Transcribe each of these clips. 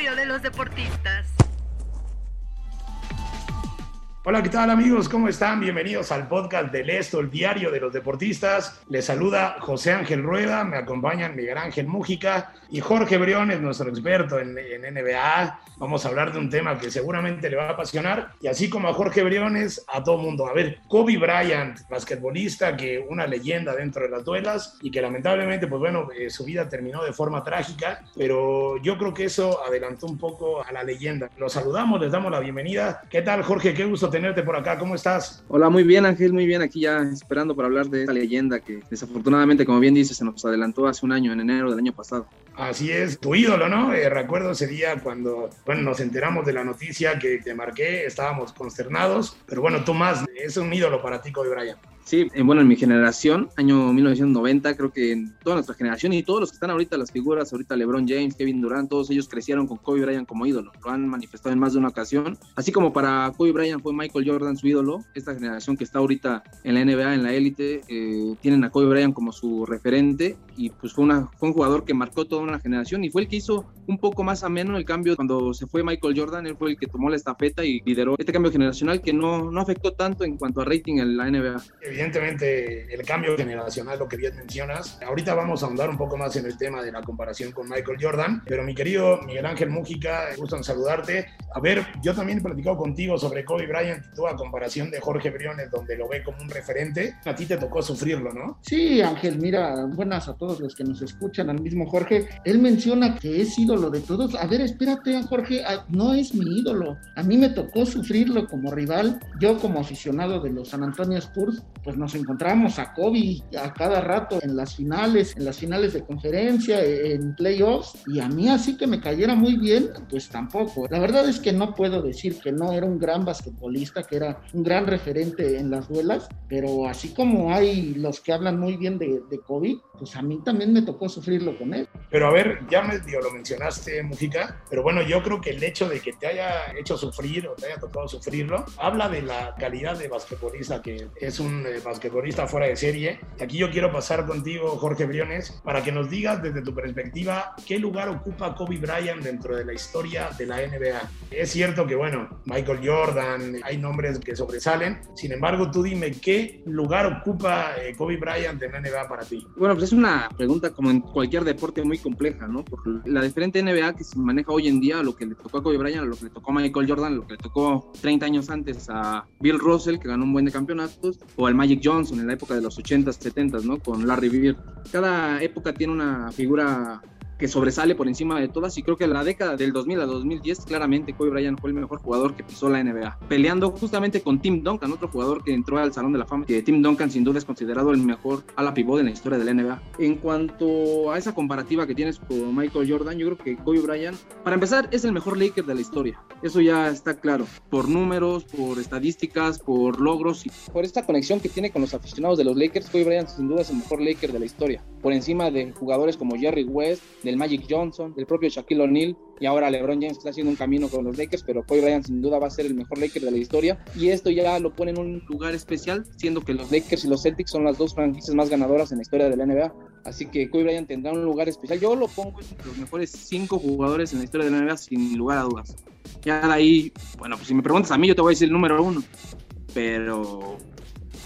de los deportistas. Hola, ¿qué tal amigos? ¿Cómo están? Bienvenidos al podcast del Esto, el diario de los deportistas. Les saluda José Ángel Rueda, me acompañan Miguel Ángel Mújica y Jorge Briones, nuestro experto en, en, NBA. Vamos a hablar de un tema que seguramente le va a apasionar y así como a Jorge Briones, a todo mundo. A ver, Kobe Bryant, basquetbolista, que una leyenda dentro de las duelas y que lamentablemente, pues bueno, eh, su vida terminó de forma trágica, pero yo creo que eso adelantó un poco a la leyenda. Los saludamos, les damos la bienvenida. ¿Qué tal, Jorge? Qué gusto tenerte por acá. ¿Cómo estás? Hola, muy bien, Ángel, muy bien. Aquí ya esperando para hablar de esta leyenda que desafortunadamente, como bien dices, se nos adelantó hace un año, en enero del año pasado. Así es, tu ídolo, ¿no? Eh, recuerdo ese día cuando, bueno, nos enteramos de la noticia que te marqué, estábamos consternados, pero bueno, tú más, es un ídolo para ti, Kobe Bryant. Sí, eh, bueno, en mi generación, año 1990, creo que en toda nuestra generación y todos los que están ahorita, las figuras, ahorita LeBron James, Kevin Durant, todos ellos crecieron con Kobe Bryant como ídolo, lo han manifestado en más de una ocasión. Así como para Kobe Bryant fue Michael Jordan su ídolo, esta generación que está ahorita en la NBA, en la élite, eh, tienen a Kobe Bryant como su referente y pues fue, una, fue un jugador que marcó toda una generación y fue el que hizo un poco más ameno el cambio cuando se fue Michael Jordan, él fue el que tomó la estafeta y lideró este cambio generacional que no, no afectó tanto en cuanto a rating en la NBA. Evidentemente el cambio generacional, lo que bien mencionas. Ahorita vamos a ahondar un poco más en el tema de la comparación con Michael Jordan, pero mi querido Miguel Ángel Mújica, gusto en saludarte. A ver, yo también he platicado contigo sobre Kobe Bryant y toda comparación de Jorge Briones, donde lo ve como un referente. A ti te tocó sufrirlo, ¿no? Sí, Ángel, mira, buenas a todos los que nos escuchan, al mismo Jorge. Él menciona que es ídolo de todos. A ver, espérate, Jorge, no es mi ídolo. A mí me tocó sufrirlo como rival. Yo como aficionado de los San Antonio Spurs, pues nos encontramos a Kobe a cada rato en las finales, en las finales de conferencia, en playoffs, y a mí así que me cayera muy bien, pues tampoco. La verdad es que no puedo decir que no era un gran basquetbolista, que era un gran referente en las duelas, pero así como hay los que hablan muy bien de, de Kobe, pues a mí también me tocó sufrirlo con él. Pero a ver, ya me dio, lo mencionaste, Mujica, pero bueno, yo creo que el hecho de que te haya hecho sufrir o te haya tocado sufrirlo, habla de la calidad de basquetbolista que es un eh, basquetbolista fuera de serie. Aquí yo quiero pasar contigo, Jorge Briones, para que nos digas desde tu perspectiva qué lugar ocupa Kobe Bryant dentro de la historia de la NBA. Es cierto que, bueno, Michael Jordan, hay nombres que sobresalen, sin embargo, tú dime qué lugar ocupa eh, Kobe Bryant en la NBA para ti. Bueno, pues es una pregunta como en cualquier deporte muy compleja, ¿no? Por la diferente NBA que se maneja hoy en día, lo que le tocó a Kobe Bryant, lo que le tocó a Michael Jordan, lo que le tocó 30 años antes a Bill Russell, que ganó un buen de campeonatos, o al Magic Johnson en la época de los 80s, 70s, ¿no? Con Larry Bird. Cada época tiene una figura que sobresale por encima de todas y creo que en la década del 2000 a 2010 claramente Kobe Bryant fue el mejor jugador que pisó la NBA, peleando justamente con Tim Duncan, otro jugador que entró al Salón de la Fama, que Tim Duncan sin duda es considerado el mejor ala pivot en la historia de la NBA. En cuanto a esa comparativa que tienes con Michael Jordan, yo creo que Kobe Bryant, para empezar, es el mejor Laker de la historia, eso ya está claro, por números, por estadísticas, por logros y por esta conexión que tiene con los aficionados de los Lakers, Kobe Bryant sin duda es el mejor Laker de la historia, por encima de jugadores como Jerry West, del Magic Johnson, del propio Shaquille O'Neal y ahora LeBron James está haciendo un camino con los Lakers, pero Kobe Bryant sin duda va a ser el mejor Laker de la historia y esto ya lo pone en un lugar especial, siendo que los Lakers y los Celtics son las dos franquicias más ganadoras en la historia de la NBA. Así que Kobe Bryant tendrá un lugar especial. Yo lo pongo entre los mejores cinco jugadores en la historia de la NBA sin lugar a dudas. Ya de ahí, bueno, pues si me preguntas a mí, yo te voy a decir el número uno. Pero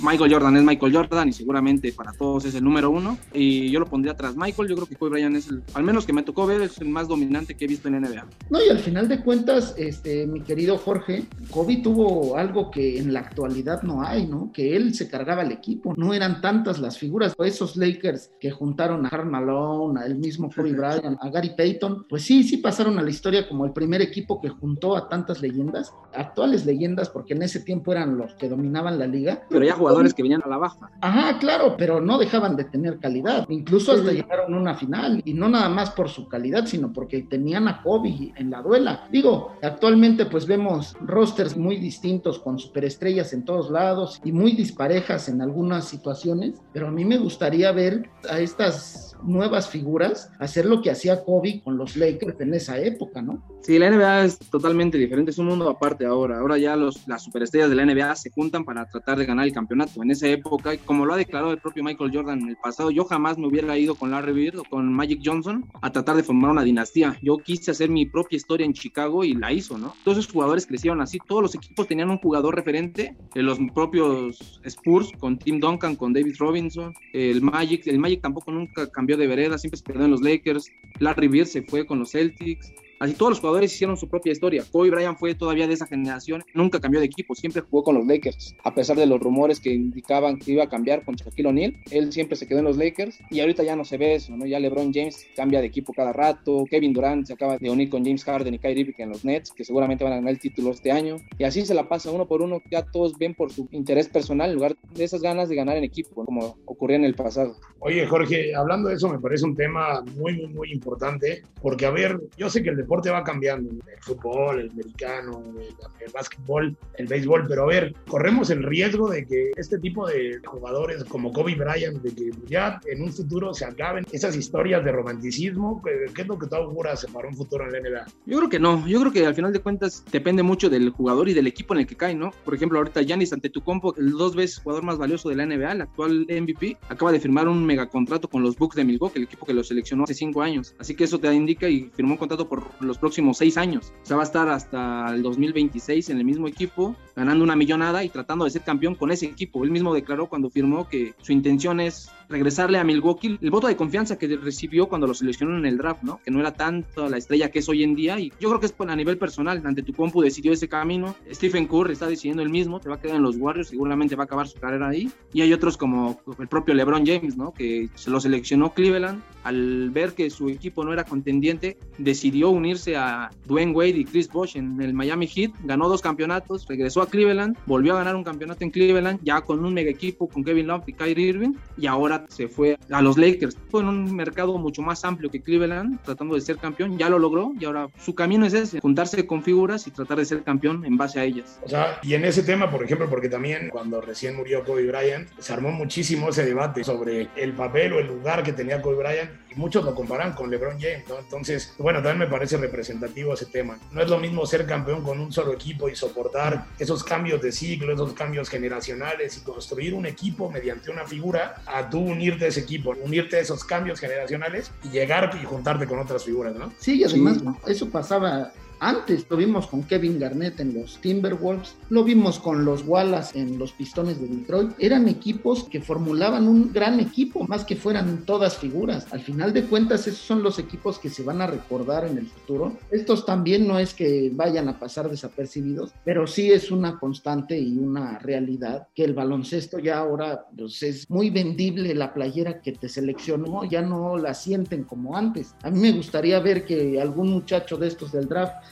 Michael Jordan es Michael Jordan y seguramente para todos es el número uno. Y yo lo pondría tras Michael. Yo creo que Kobe Bryant es el, al menos que me tocó ver, es el más dominante que he visto en NBA. No, y al final de cuentas, este, mi querido Jorge, Kobe tuvo algo que en la actualidad no hay, ¿no? Que él se cargaba el equipo. No eran tantas las figuras. Esos Lakers que juntaron a Karl Malone, al mismo Kobe Bryant, a Gary Payton, pues sí, sí pasaron a la historia como el primer equipo que juntó a tantas leyendas, actuales leyendas, porque en ese tiempo eran los que dominaban la liga. Pero ya jugadores que venían a la baja. Ajá, claro, pero no dejaban de tener calidad. Incluso hasta llegaron a una final. Y no nada más por su calidad, sino porque tenían a Kobe en la duela. Digo, actualmente pues vemos rosters muy distintos con superestrellas en todos lados y muy disparejas en algunas situaciones. Pero a mí me gustaría ver a estas nuevas figuras hacer lo que hacía Kobe con los Lakers en esa época, ¿no? Sí, la NBA es totalmente diferente, es un mundo aparte ahora. Ahora ya los, las superestrellas de la NBA se juntan para tratar de ganar el campeonato. En esa época, como lo ha declarado el propio Michael Jordan en el pasado, yo jamás me hubiera ido con Larry Bird o con Magic Johnson a tratar de formar una dinastía. Yo quise hacer mi propia historia en Chicago y la hizo, ¿no? Todos esos jugadores crecieron así, todos los equipos tenían un jugador referente, en los propios Spurs con Tim Duncan, con David Robinson, el Magic, el Magic tampoco nunca cambió de vereda, siempre se quedó en los Lakers, Larry Bird se fue con los Celtics, Así todos los jugadores hicieron su propia historia. Kobe Bryant fue todavía de esa generación, nunca cambió de equipo, siempre jugó con los Lakers. A pesar de los rumores que indicaban que iba a cambiar con Shaquille O'Neal, él siempre se quedó en los Lakers y ahorita ya no se ve eso, ¿no? Ya LeBron James cambia de equipo cada rato, Kevin Durant se acaba de unir con James Harden y Kyrie Irving en los Nets, que seguramente van a ganar el título este año. Y así se la pasa uno por uno, ya todos ven por su interés personal en lugar de esas ganas de ganar en equipo, como ocurría en el pasado. Oye, Jorge, hablando de eso me parece un tema muy, muy, muy importante, porque a ver, yo sé que el deporte va cambiando, el fútbol, el americano, el, el básquetbol, el béisbol, pero a ver, corremos el riesgo de que este tipo de jugadores como Kobe Bryant, de que ya en un futuro se acaben esas historias de romanticismo, ¿qué es lo que tú auguras para un futuro en la NBA? Yo creo que no, yo creo que al final de cuentas depende mucho del jugador y del equipo en el que cae, ¿no? Por ejemplo, ahorita Giannis Antetokounmpo, el dos veces jugador más valioso de la NBA, el actual MVP, acaba de firmar un megacontrato con los Bucks de Milwaukee, el equipo que lo seleccionó hace cinco años. Así que eso te indica y firmó un contrato por los próximos seis años. O sea, va a estar hasta el 2026 en el mismo equipo, ganando una millonada y tratando de ser campeón con ese equipo. Él mismo declaró cuando firmó que su intención es regresarle a Milwaukee el voto de confianza que recibió cuando lo seleccionó en el draft, ¿no? Que no era tanto la estrella que es hoy en día. Y yo creo que es a nivel personal. Ante tu compu decidió ese camino. Stephen Curry está decidiendo el mismo. Te va a quedar en los Warriors. Seguramente va a acabar su carrera ahí. Y hay otros como el propio LeBron James, ¿no? Que se lo seleccionó Cleveland. Al ver que su equipo no era contendiente, decidió unirse a Dwayne Wade y Chris Bosh en el Miami Heat. Ganó dos campeonatos. Regresó a Cleveland. Volvió a ganar un campeonato en Cleveland. Ya con un mega equipo con Kevin Love y Kyrie Irving. Y ahora se fue a los Lakers. Fue en un mercado mucho más amplio que Cleveland, tratando de ser campeón. Ya lo logró y ahora su camino es ese, juntarse con figuras y tratar de ser campeón en base a ellas. O sea, y en ese tema, por ejemplo, porque también cuando recién murió Kobe Bryant, se armó muchísimo ese debate sobre el papel o el lugar que tenía Kobe Bryant y muchos lo comparan con LeBron James, ¿no? Entonces, bueno, también me parece representativo ese tema. No es lo mismo ser campeón con un solo equipo y soportar esos cambios de ciclo, esos cambios generacionales y construir un equipo mediante una figura a tú unirte a ese equipo, unirte a esos cambios generacionales y llegar y juntarte con otras figuras, ¿no? Sí, y además eso pasaba antes lo vimos con Kevin Garnett en los Timberwolves, lo vimos con los Wallace en los Pistones de Detroit. Eran equipos que formulaban un gran equipo, más que fueran todas figuras. Al final de cuentas, esos son los equipos que se van a recordar en el futuro. Estos también no es que vayan a pasar desapercibidos, pero sí es una constante y una realidad que el baloncesto ya ahora pues, es muy vendible. La playera que te seleccionó ya no la sienten como antes. A mí me gustaría ver que algún muchacho de estos del draft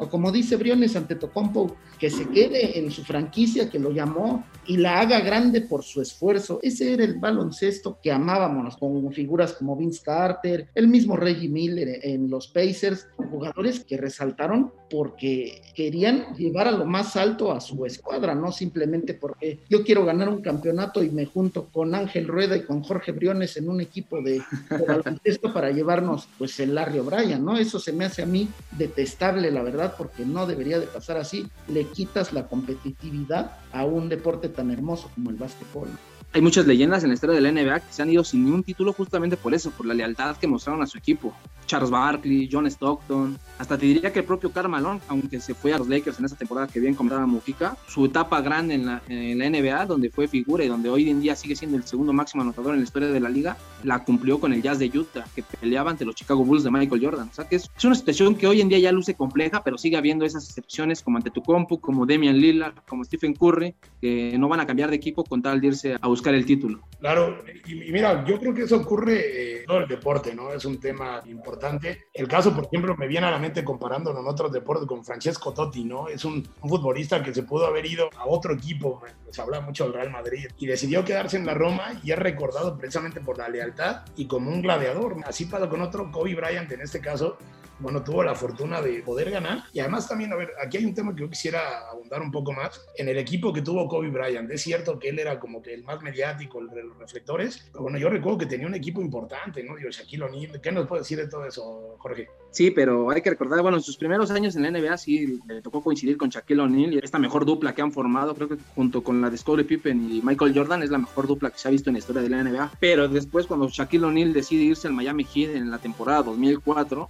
o como dice Briones ante Tocompo, que se quede en su franquicia que lo llamó y la haga grande por su esfuerzo. Ese era el baloncesto que amábamos, con figuras como Vince Carter, el mismo Reggie Miller en los Pacers, jugadores que resaltaron porque querían llevar a lo más alto a su escuadra, no simplemente porque yo quiero ganar un campeonato y me junto con Ángel Rueda y con Jorge Briones en un equipo de, de baloncesto para llevarnos pues el Larry O'Brien, ¿no? Eso se me hace a mí detestable, la verdad porque no debería de pasar así. Le quitas la competitividad a un deporte tan hermoso como el básquetbol. Hay muchas leyendas en la historia de la NBA que se han ido sin ningún título justamente por eso, por la lealtad que mostraron a su equipo. Charles Barkley, John Stockton, hasta te diría que el propio Karl Malone, aunque se fue a los Lakers en esa temporada que bien comentaba Mujica, su etapa grande en la, en la, NBA, donde fue figura y donde hoy en día sigue siendo el segundo máximo anotador en la historia de la liga, la cumplió con el Jazz de Utah, que peleaba ante los Chicago Bulls de Michael Jordan. O sea que es, es una situación que hoy en día ya luce compleja, pero sigue habiendo esas excepciones como ante tu compu, como Damian Lillard, como Stephen Curry, que no van a cambiar de equipo con tal de irse a buscar el título. Claro, y, y mira, yo creo que eso ocurre en eh, todo el deporte, ¿no? Es un tema importante. El caso, por ejemplo, me viene a la mente comparándolo en otros deportes con Francesco Totti, ¿no? Es un, un futbolista que se pudo haber ido a otro equipo, se habla mucho del Real Madrid, y decidió quedarse en la Roma y es recordado precisamente por la lealtad y como un gladiador. Así pasó con otro, Kobe Bryant en este caso, bueno, tuvo la fortuna de poder ganar. Y además también, a ver, aquí hay un tema que yo quisiera abundar un poco más. En el equipo que tuvo Kobe Bryant, es cierto que él era como que el más mediático, el de los reflectores, pero bueno, yo recuerdo que tenía un equipo importante, ¿no? Digo, Shaquille O'Neal, ¿qué nos puede decir de todo eso, Jorge? Sí, pero hay que recordar, bueno, en sus primeros años en la NBA sí le tocó coincidir con Shaquille O'Neal y esta mejor dupla que han formado, creo que junto con la de Scottie Pippen y Michael Jordan es la mejor dupla que se ha visto en la historia de la NBA. Pero después cuando Shaquille O'Neal decide irse al Miami Heat en la temporada 2004,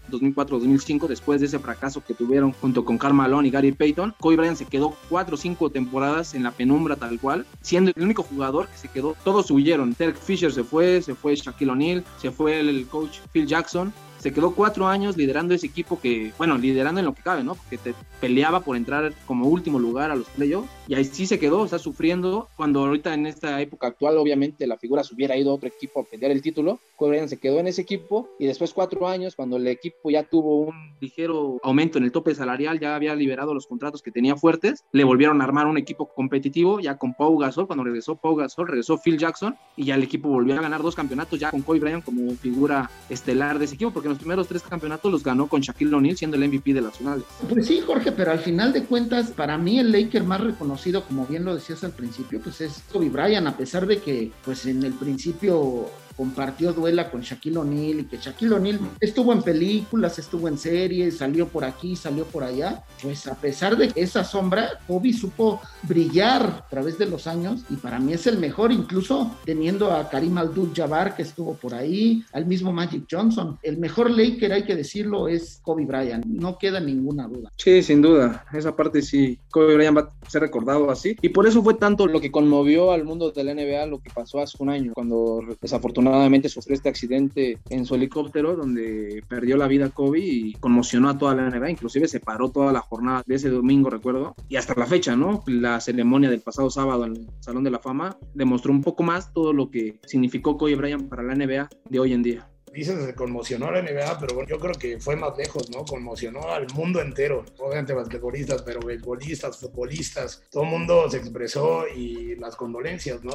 2004-2005, después de ese fracaso que tuvieron junto con Karl Malone y Gary Payton, Kobe Bryant se quedó cuatro o cinco temporadas en la penumbra tal cual, siendo el único jugador que se quedó. Todos huyeron. Derek Fisher se fue, se fue Shaquille O'Neal, se fue el coach Phil Jackson se quedó cuatro años liderando ese equipo que, bueno, liderando en lo que cabe, ¿no? Porque te peleaba por entrar como último lugar a los playoffs y ahí sí se quedó, está sufriendo. Cuando ahorita en esta época actual, obviamente la figura se hubiera ido a otro equipo a pelear el título, Kobe se quedó en ese equipo y después cuatro años, cuando el equipo ya tuvo un ligero aumento en el tope salarial, ya había liberado los contratos que tenía fuertes, le volvieron a armar un equipo competitivo ya con Pau Gasol, cuando regresó Pau Gasol, regresó Phil Jackson y ya el equipo volvió a ganar dos campeonatos ya con Kobe Bryant como figura estelar de ese equipo, porque los primeros tres campeonatos los ganó con Shaquille O'Neal siendo el MVP de las finales. Pues sí, Jorge, pero al final de cuentas, para mí el Laker más reconocido, como bien lo decías al principio, pues es Kobe Bryant, a pesar de que pues en el principio compartió duela con Shaquille O'Neal y que Shaquille O'Neal estuvo en películas, estuvo en series, salió por aquí, salió por allá, pues a pesar de esa sombra, Kobe supo brillar a través de los años y para mí es el mejor, incluso teniendo a Karim Abdul-Jabbar que estuvo por ahí, al mismo Magic Johnson. El mejor Laker, hay que decirlo, es Kobe Bryant, no queda ninguna duda. Sí, sin duda, esa parte sí, Kobe Bryant va a ser recordado así y por eso fue tanto lo que conmovió al mundo de la NBA lo que pasó hace un año, cuando desafortunadamente desafortunadamente sufrió este accidente en su helicóptero donde perdió la vida Kobe y conmocionó a toda la NBA, inclusive se paró toda la jornada de ese domingo, recuerdo, y hasta la fecha, ¿no? La ceremonia del pasado sábado en el Salón de la Fama demostró un poco más todo lo que significó Kobe Bryant para la NBA de hoy en día dices, se conmocionó a la NBA, pero bueno, yo creo que fue más lejos, ¿no? Conmocionó al mundo entero, obviamente basquetbolistas, pero beisbolistas, futbolistas, todo el mundo se expresó y las condolencias, ¿no?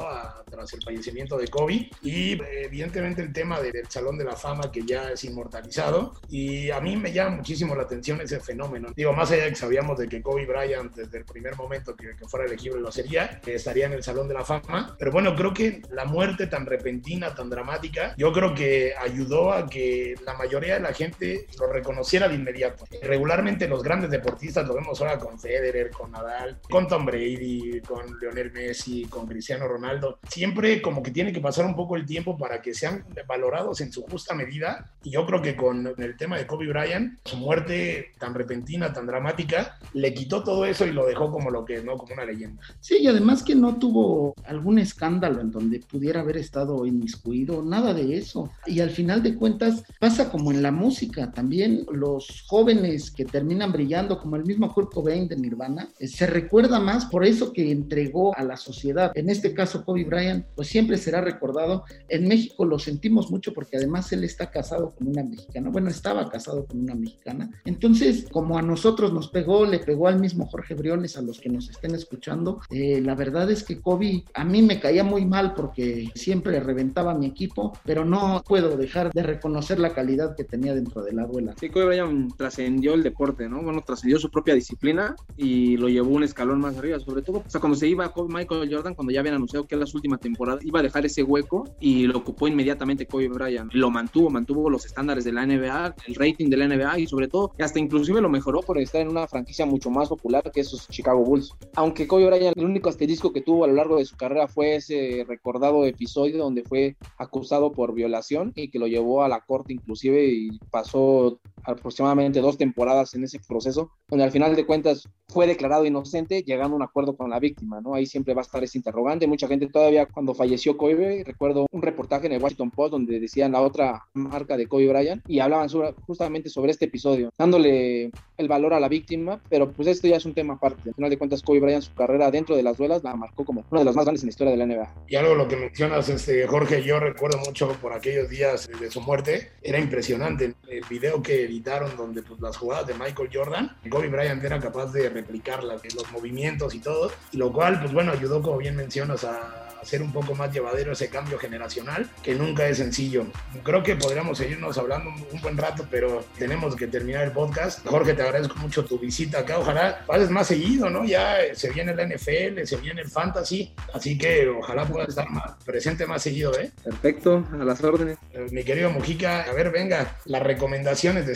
tras el fallecimiento de Kobe y evidentemente el tema del Salón de la Fama que ya es inmortalizado y a mí me llama muchísimo la atención ese fenómeno. Digo, más allá de que sabíamos de que Kobe Bryant desde el primer momento que, que fuera elegible lo sería, que estaría en el Salón de la Fama, pero bueno, creo que la muerte tan repentina, tan dramática, yo creo que ayudó ayudó a que la mayoría de la gente lo reconociera de inmediato. Regularmente los grandes deportistas, lo vemos ahora con Federer, con Nadal, con Tom Brady, con Lionel Messi, con Cristiano Ronaldo, siempre como que tiene que pasar un poco el tiempo para que sean valorados en su justa medida. Y yo creo que con el tema de Kobe Bryant, su muerte tan repentina, tan dramática, le quitó todo eso y lo dejó como lo que es, ¿no? Como una leyenda. Sí, y además que no tuvo algún escándalo en donde pudiera haber estado inmiscuido, nada de eso. Y al final de cuentas pasa como en la música, también los jóvenes que terminan brillando, como el mismo Kurt Cobain de Nirvana, eh, se recuerda más por eso que entregó a la sociedad. En este caso, Kobe Bryant, pues siempre será recordado. En México lo sentimos mucho porque además él está casado con una mexicana, bueno, estaba casado con una mexicana. Entonces, como a nosotros nos pegó, le pegó al mismo Jorge Briones, a los que nos estén escuchando, eh, la verdad es que Kobe a mí me caía muy mal porque siempre reventaba mi equipo, pero no puedo dejar de reconocer la calidad que tenía dentro de la duela. Sí, Kobe Bryant trascendió el deporte, ¿no? Bueno, trascendió su propia disciplina y lo llevó un escalón más arriba, sobre todo, o sea, cuando se iba Michael Jordan, cuando ya habían anunciado que era su última temporada, iba a dejar ese hueco y lo ocupó inmediatamente Kobe Bryant. Lo mantuvo, mantuvo los estándares de la NBA, el rating de la NBA y sobre todo, hasta inclusive lo mejoró por estar en una franquicia mucho más popular que esos Chicago Bulls. Aunque Kobe Bryant, el único asterisco que tuvo a lo largo de su carrera fue ese recordado episodio donde fue acusado por violación y que lo llevó a la corte inclusive y pasó aproximadamente dos temporadas en ese proceso, donde al final de cuentas fue declarado inocente, llegando a un acuerdo con la víctima, ¿no? Ahí siempre va a estar ese interrogante. Mucha gente todavía cuando falleció Kobe, recuerdo un reportaje en el Washington Post donde decían la otra marca de Kobe Bryant y hablaban justamente sobre este episodio, dándole el valor a la víctima, pero pues esto ya es un tema aparte. Al final de cuentas, Kobe Bryant, su carrera dentro de las duelas, la marcó como una de las más grandes en la historia de la NBA. Y algo lo que mencionas, este, Jorge, yo recuerdo mucho por aquellos días de su muerte, era impresionante el video que editaron donde pues, las jugadas de Michael Jordan, Kobe Bryant era capaz de replicarlas, los movimientos y todo, y lo cual, pues bueno, ayudó, como bien mencionas, a hacer un poco más llevadero ese cambio generacional, que nunca es sencillo. Creo que podríamos seguirnos hablando un, buen rato, pero tenemos que terminar el podcast. Jorge, te agradezco mucho tu visita acá. Ojalá pases más seguido, ¿no? Ya se viene la NFL, se viene el Fantasy, así que ojalá puedas estar más, presente más seguido, ¿eh? Perfecto, a las órdenes. Mi querido Mujica, a ver, venga, las recomendaciones de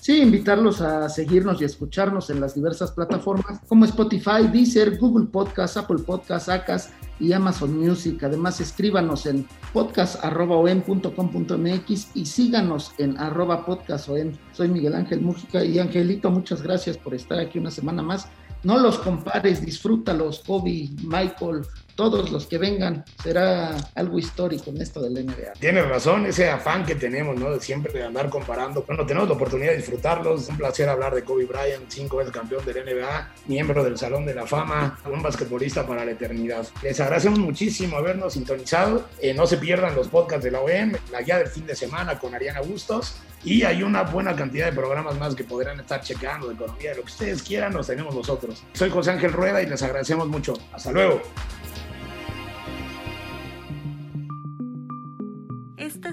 Sí, invitarlos a seguirnos y escucharnos en las diversas plataformas como Spotify, Deezer, Google Podcast, Apple Podcast, Acas y Amazon Music. Además, escríbanos en podcast.com.mx y síganos en arroba. Soy Miguel Ángel Mújica y Angelito, muchas gracias por estar aquí una semana más. No los compares, disfrútalos, Kobe, Michael, todos los que vengan, será algo histórico en esto del NBA. Tienes razón, ese afán que tenemos, ¿no? De siempre de andar comparando. Bueno, tenemos la oportunidad de disfrutarlos. Un placer hablar de Kobe Bryant, cinco veces campeón del NBA, miembro del Salón de la Fama, un basquetbolista para la eternidad. Les agradecemos muchísimo habernos sintonizado. Eh, no se pierdan los podcasts de la OEM, la guía del fin de semana con Ariana Bustos. Y hay una buena cantidad de programas más que podrán estar checando de economía, de lo que ustedes quieran, los tenemos nosotros. Soy José Ángel Rueda y les agradecemos mucho. Hasta luego.